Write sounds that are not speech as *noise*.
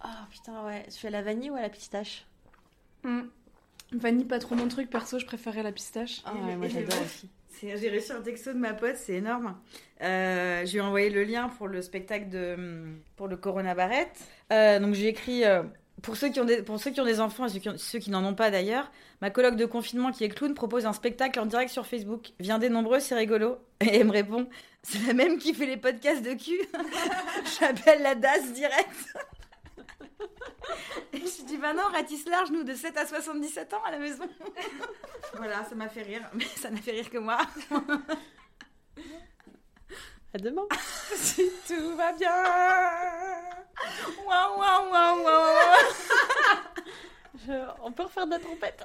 Ah putain ouais, tu fais la vanille ou à la pistache Hmm. Vanille, pas trop mon truc, perso, je préférais la pistache. Ah ouais, moi j'adore aussi. C'est- J'ai reçu un texto de ma pote, c'est énorme. Euh, je lui ai envoyé le lien pour le spectacle de pour le Corona Barrette. Euh, donc j'ai écrit euh, pour ceux qui ont des pour ceux qui ont des enfants et ceux qui, ont- ceux qui n'en ont pas d'ailleurs. Ma coloc de confinement qui est clown propose un spectacle en direct sur Facebook. Viens des nombreux, c'est rigolo. *laughs* Et elle me répond, c'est la même qui fait les podcasts de cul. *laughs* J'appelle la DAS direct. Et je dis bah non, ratisse large nous de 7 à 77 ans à la maison. *laughs* voilà, ça m'a fait rire, *laughs* mais ça n'a fait rire que moi. *laughs* À demain. Si tout va bien. Waouh, waouh, waouh, waouh. On peut refaire de la trompette